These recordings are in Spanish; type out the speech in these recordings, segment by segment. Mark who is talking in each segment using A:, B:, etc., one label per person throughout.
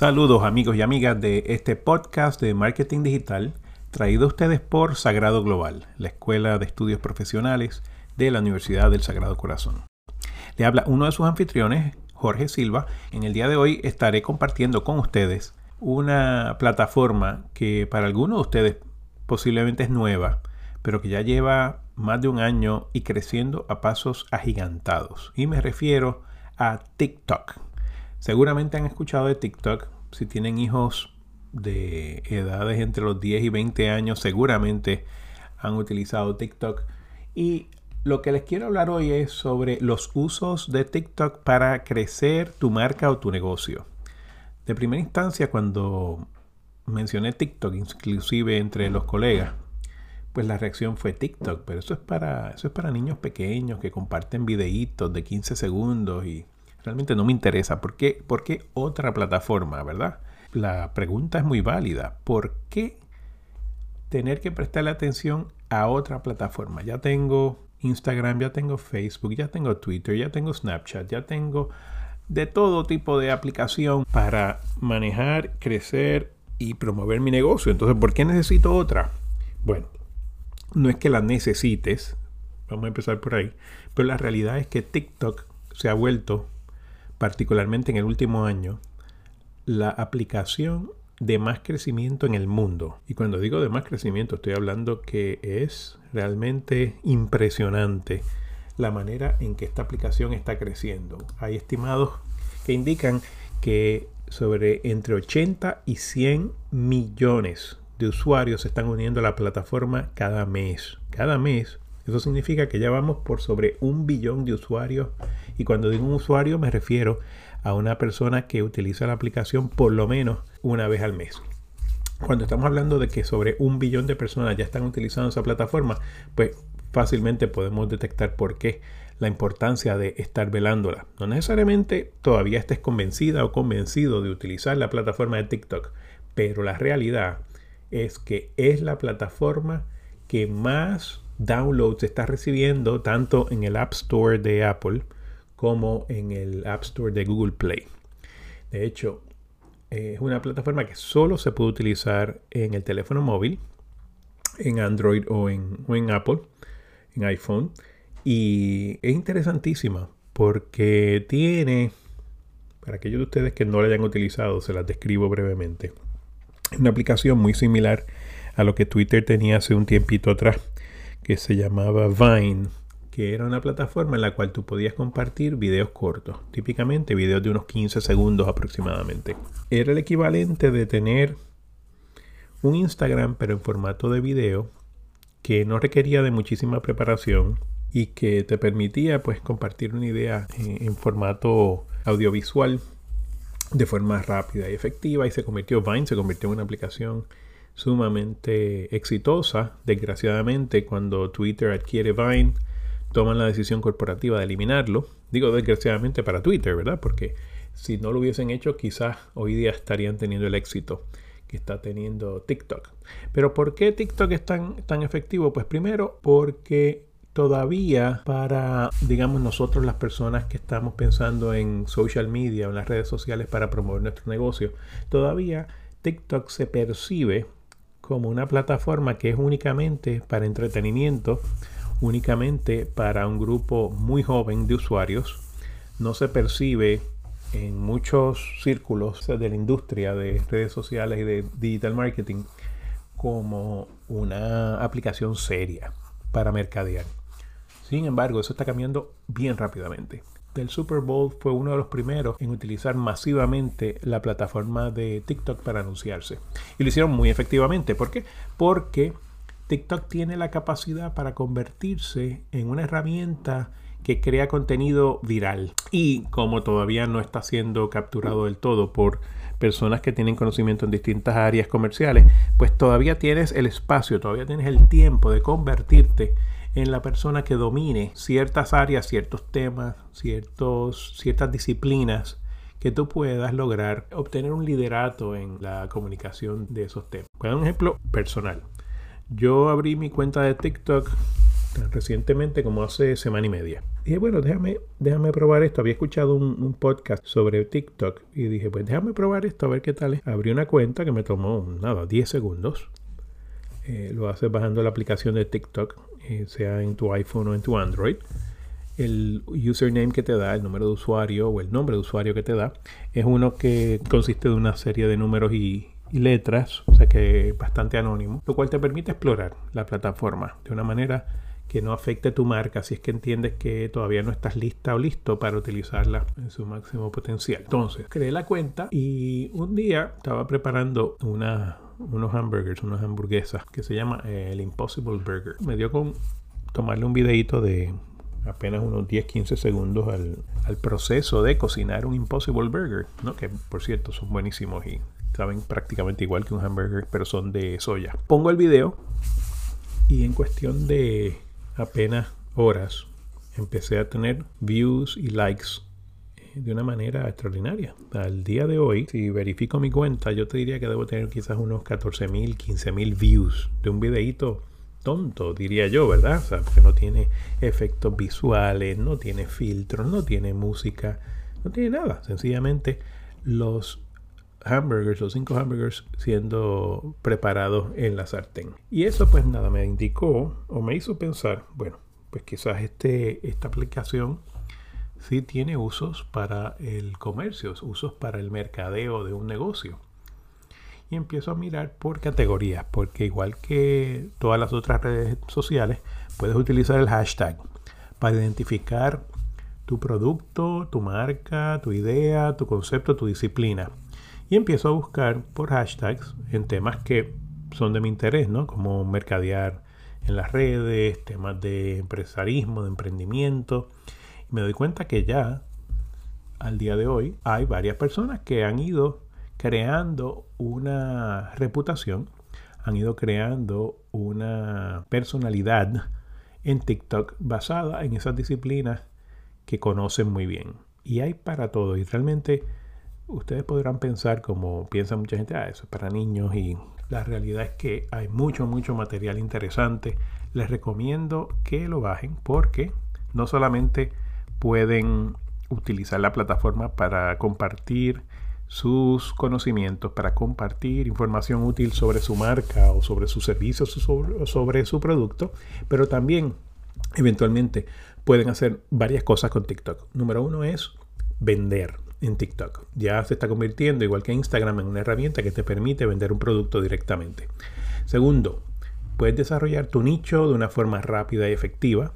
A: Saludos amigos y amigas de este podcast de marketing digital traído a ustedes por Sagrado Global, la Escuela de Estudios Profesionales de la Universidad del Sagrado Corazón. Le habla uno de sus anfitriones, Jorge Silva. En el día de hoy estaré compartiendo con ustedes una plataforma que para algunos de ustedes posiblemente es nueva, pero que ya lleva más de un año y creciendo a pasos agigantados. Y me refiero a TikTok. Seguramente han escuchado de TikTok. Si tienen hijos de edades entre los 10 y 20 años, seguramente han utilizado TikTok. Y lo que les quiero hablar hoy es sobre los usos de TikTok para crecer tu marca o tu negocio. De primera instancia, cuando mencioné TikTok, inclusive entre los colegas, pues la reacción fue TikTok, pero eso es para, eso es para niños pequeños que comparten videitos de 15 segundos y realmente no me interesa. ¿Por qué, ¿Por qué otra plataforma, verdad? La pregunta es muy válida. ¿Por qué tener que prestarle atención a otra plataforma? Ya tengo Instagram, ya tengo Facebook, ya tengo Twitter, ya tengo Snapchat, ya tengo de todo tipo de aplicación para manejar, crecer y promover mi negocio. Entonces, ¿por qué necesito otra? Bueno, no es que la necesites, vamos a empezar por ahí, pero la realidad es que TikTok se ha vuelto, particularmente en el último año, la aplicación de más crecimiento en el mundo. Y cuando digo de más crecimiento, estoy hablando que es realmente impresionante la manera en que esta aplicación está creciendo. Hay estimados que indican que sobre entre 80 y 100 millones de usuarios se están uniendo a la plataforma cada mes. Cada mes. Eso significa que ya vamos por sobre un billón de usuarios. Y cuando digo un usuario me refiero a una persona que utiliza la aplicación por lo menos una vez al mes. Cuando estamos hablando de que sobre un billón de personas ya están utilizando esa plataforma, pues fácilmente podemos detectar por qué la importancia de estar velándola. No necesariamente todavía estés convencida o convencido de utilizar la plataforma de TikTok, pero la realidad es que es la plataforma que más downloads está recibiendo tanto en el App Store de Apple como en el App Store de Google Play. De hecho, es una plataforma que solo se puede utilizar en el teléfono móvil, en Android o en, o en Apple, en iPhone. Y es interesantísima porque tiene, para aquellos de ustedes que no la hayan utilizado, se las describo brevemente una aplicación muy similar a lo que Twitter tenía hace un tiempito atrás, que se llamaba Vine, que era una plataforma en la cual tú podías compartir videos cortos, típicamente videos de unos 15 segundos aproximadamente. Era el equivalente de tener un Instagram pero en formato de video que no requería de muchísima preparación y que te permitía pues compartir una idea en, en formato audiovisual de forma rápida y efectiva y se convirtió, Vine se convirtió en una aplicación sumamente exitosa. Desgraciadamente, cuando Twitter adquiere Vine, toman la decisión corporativa de eliminarlo. Digo desgraciadamente para Twitter, ¿verdad? Porque si no lo hubiesen hecho, quizás hoy día estarían teniendo el éxito que está teniendo TikTok. Pero ¿por qué TikTok es tan, tan efectivo? Pues primero porque todavía para, digamos, nosotros las personas que estamos pensando en social media en las redes sociales para promover nuestro negocio, todavía TikTok se percibe como una plataforma que es únicamente para entretenimiento, únicamente para un grupo muy joven de usuarios. No se percibe en muchos círculos de la industria de redes sociales y de digital marketing como una aplicación seria para mercadear. Sin embargo, eso está cambiando bien rápidamente. El Super Bowl fue uno de los primeros en utilizar masivamente la plataforma de TikTok para anunciarse. Y lo hicieron muy efectivamente. ¿Por qué? Porque TikTok tiene la capacidad para convertirse en una herramienta que crea contenido viral. Y como todavía no está siendo capturado del todo por personas que tienen conocimiento en distintas áreas comerciales, pues todavía tienes el espacio, todavía tienes el tiempo de convertirte en la persona que domine ciertas áreas, ciertos temas, ciertos, ciertas disciplinas que tú puedas lograr obtener un liderato en la comunicación de esos temas. Voy un ejemplo personal. Yo abrí mi cuenta de TikTok recientemente como hace semana y media. Dije, bueno, déjame, déjame probar esto. Había escuchado un, podcast sobre TikTok y dije, pues déjame probar esto a ver qué tal es. Abrí una cuenta que me tomó, nada, 10 segundos. Eh, lo haces bajando la aplicación de TikTok, eh, sea en tu iPhone o en tu Android el username que te da, el número de usuario o el nombre de usuario que te da, es uno que consiste de una serie de números y, letras, o sea que bastante anónimo, lo cual te permite explorar la plataforma de una manera que no afecte tu marca si es que entiendes que todavía no estás lista o listo para utilizarla en su máximo potencial. Entonces, creé la cuenta y un día estaba preparando una, unos hamburgers, unas hamburguesas que se llama eh, el Impossible Burger. Me dio con tomarle un videito de apenas unos 10-15 segundos al, proceso de cocinar un Impossible Burger, ¿no? que por cierto son buenísimos y saben prácticamente igual que un hamburger, pero son de soya. Pongo el video y en cuestión de apenas horas empecé a tener views y likes de una manera extraordinaria. Al día de hoy, si verifico mi cuenta, yo te diría que debo tener quizás unos 14.000, 15.000 views de un videíto tonto, diría yo, ¿verdad? O sea, porque no tiene efectos visuales, no tiene filtros, no tiene música, no tiene nada. Sencillamente los hamburgers, los cinco hamburgers siendo preparados en la sartén. Y eso pues nada, me indicó o me hizo pensar, bueno, pues quizás este, esta aplicación sí tiene usos para el comercio, usos para el mercadeo de un negocio y empiezo a mirar por categorías, porque igual que todas las otras redes sociales, puedes utilizar el hashtag para identificar tu producto, tu marca, tu idea, tu concepto, tu disciplina. Y empiezo a buscar por hashtags en temas que son de mi interés, ¿no? Como mercadear en las redes, temas de empresarismo, de emprendimiento. Me doy cuenta que ya, al día de hoy, hay varias personas que han ido creando una reputación, han ido creando una personalidad en TikTok basada en esas disciplinas que conocen muy bien. Y hay para todo. Y realmente ustedes podrán pensar como piensa mucha gente, ah, eso es para niños. Y la realidad es que hay mucho, mucho material interesante. Les recomiendo que lo bajen porque no solamente pueden utilizar la plataforma para compartir sus conocimientos para compartir información útil sobre su marca o sobre sus servicios o sobre, su producto, pero también eventualmente pueden hacer varias cosas con TikTok. Número uno es vender en TikTok. Ya se está convirtiendo, igual que Instagram, en una herramienta que te permite vender un producto directamente. Segundo, puedes desarrollar tu nicho de una forma rápida y efectiva.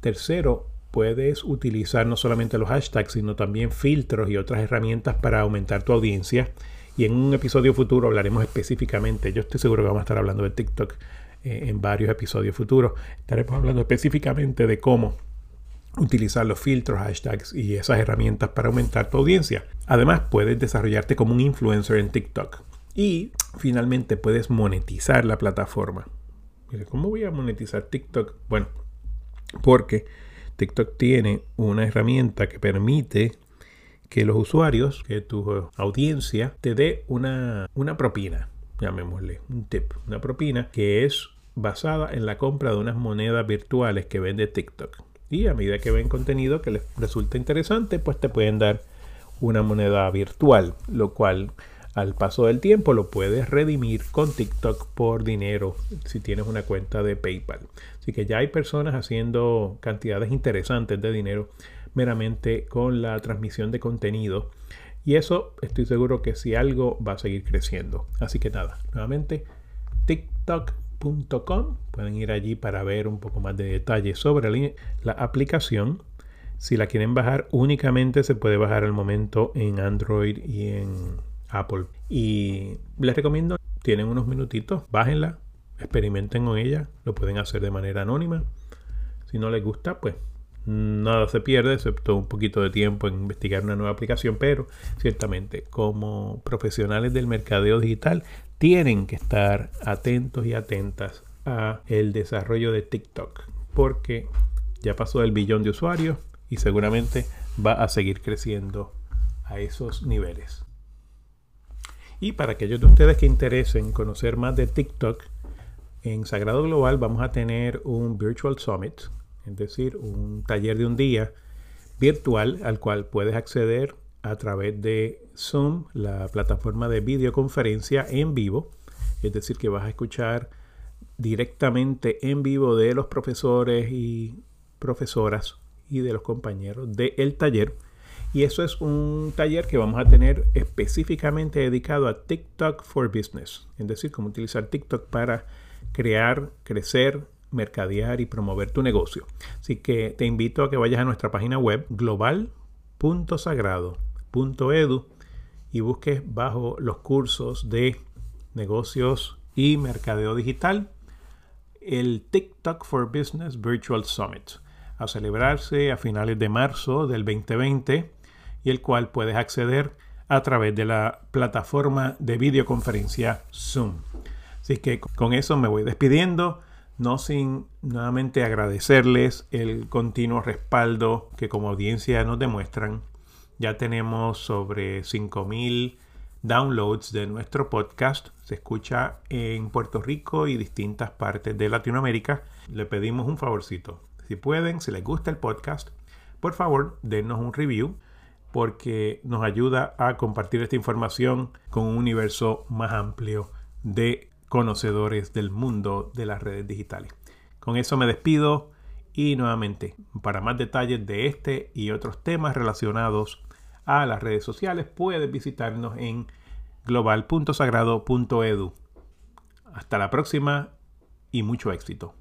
A: Tercero, puedes utilizar no solamente los hashtags, sino también filtros y otras herramientas para aumentar tu audiencia. Y en un episodio futuro hablaremos específicamente, yo estoy seguro que vamos a estar hablando de TikTok eh, en varios episodios futuros, estaremos hablando específicamente de cómo utilizar los filtros, hashtags y esas herramientas para aumentar tu audiencia. Además, puedes desarrollarte como un influencer en TikTok. Y finalmente puedes monetizar la plataforma. ¿Cómo voy a monetizar TikTok? Bueno, porque TikTok tiene una herramienta que permite que los usuarios, que tu audiencia te dé una, una propina, llamémosle un tip, una propina que es basada en la compra de unas monedas virtuales que vende TikTok. Y a medida que ven contenido que les resulta interesante, pues te pueden dar una moneda virtual, lo cual al paso del tiempo lo puedes redimir con TikTok por dinero si tienes una cuenta de PayPal. Así que ya hay personas haciendo cantidades interesantes de dinero meramente con la transmisión de contenido. Y eso estoy seguro que si algo va a seguir creciendo. Así que nada, nuevamente tiktok.com. Pueden ir allí para ver un poco más de detalles sobre la aplicación. Si la quieren bajar, únicamente se puede bajar al momento en Android y en Apple. Y les recomiendo, tienen unos minutitos, bájenla, experimenten con ella, lo pueden hacer de manera anónima. Si no les gusta, pues nada se pierde, excepto un poquito de tiempo en investigar una nueva aplicación, pero ciertamente como profesionales del mercadeo digital tienen que estar atentos y atentas a el desarrollo de TikTok, porque ya pasó el billón de usuarios y seguramente va a seguir creciendo a esos niveles. Y para aquellos de ustedes que interesen conocer más de TikTok, En Sagrado Global vamos a tener un Virtual Summit, es decir, un taller de un día virtual al cual puedes acceder a través de Zoom, la plataforma de videoconferencia en vivo. Es decir, que vas a escuchar directamente en vivo de los profesores y profesoras y de los compañeros del taller. Y eso es un taller que vamos a tener específicamente dedicado a TikTok for Business. Es decir, cómo utilizar TikTok para crear, crecer, mercadear y promover tu negocio. Así que te invito a que vayas a nuestra página web global.sagrado.edu y busques bajo los cursos de negocios y mercadeo digital el TikTok for Business Virtual Summit a celebrarse a finales de marzo del 2020 y el cual puedes acceder a través de la plataforma de videoconferencia Zoom. Así que con eso me voy despidiendo, no sin nuevamente agradecerles el continuo respaldo que como audiencia nos demuestran. Ya tenemos sobre 5000 downloads de nuestro podcast. Se escucha en Puerto Rico y distintas partes de Latinoamérica. Le pedimos un favorcito. Si pueden, si les gusta el podcast, por favor, denos un review porque nos ayuda a compartir esta información con un universo más amplio de conocedores del mundo de las redes digitales. Con eso me despido y nuevamente, para más detalles de este y otros temas relacionados a las redes sociales, puedes visitarnos en global.sagrado.edu. Hasta la próxima y mucho éxito.